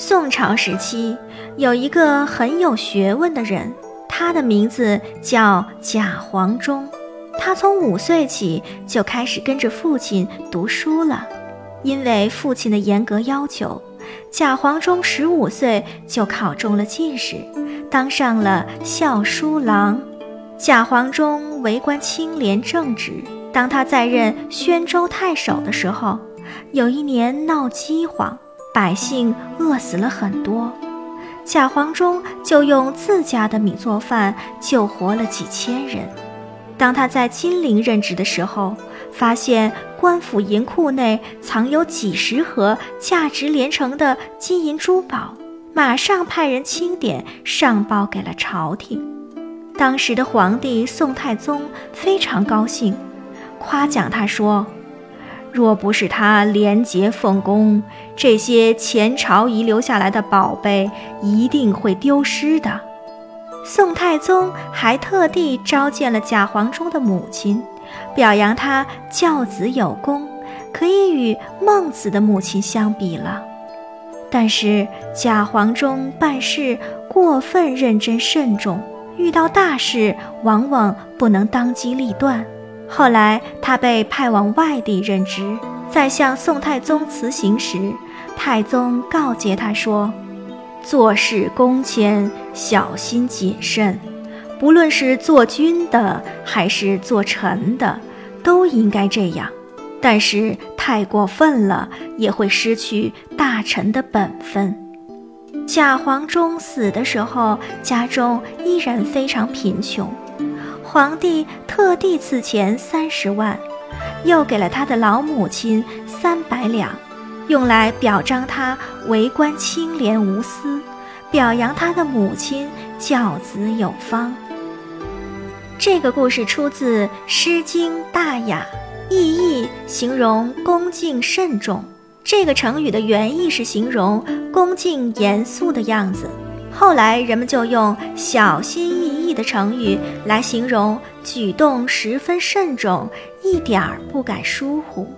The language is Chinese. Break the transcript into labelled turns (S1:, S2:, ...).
S1: 宋朝时期，有一个很有学问的人，他的名字叫贾黄忠。他从五岁起就开始跟着父亲读书了，因为父亲的严格要求，贾黄忠十五岁就考中了进士，当上了校书郎。贾黄忠为官清廉正直。当他在任宣州太守的时候，有一年闹饥荒，百姓饿死了很多，贾黄忠就用自家的米做饭，救活了几千人。当他在金陵任职的时候，发现官府银库内藏有几十盒价值连城的金银珠宝，马上派人清点上报给了朝廷。当时的皇帝宋太宗非常高兴，夸奖他说：“若不是他廉洁奉公，这些前朝遗留下来的宝贝一定会丢失的。”宋太宗还特地召见了贾黄忠的母亲，表扬他教子有功，可以与孟子的母亲相比了。但是贾黄忠办事过分认真慎重，遇到大事往往不能当机立断。后来他被派往外地任职，在向宋太宗辞行时，太宗告诫他说。做事恭谦，小心谨慎，不论是做君的还是做臣的，都应该这样。但是太过分了，也会失去大臣的本分。贾黄忠死的时候，家中依然非常贫穷，皇帝特地赐钱三十万，又给了他的老母亲三百两。用来表彰他为官清廉无私，表扬他的母亲教子有方。这个故事出自《诗经·大雅》，意义形容恭敬慎重。这个成语的原意是形容恭敬严肃的样子，后来人们就用小心翼翼的成语来形容举动十分慎重，一点儿不敢疏忽。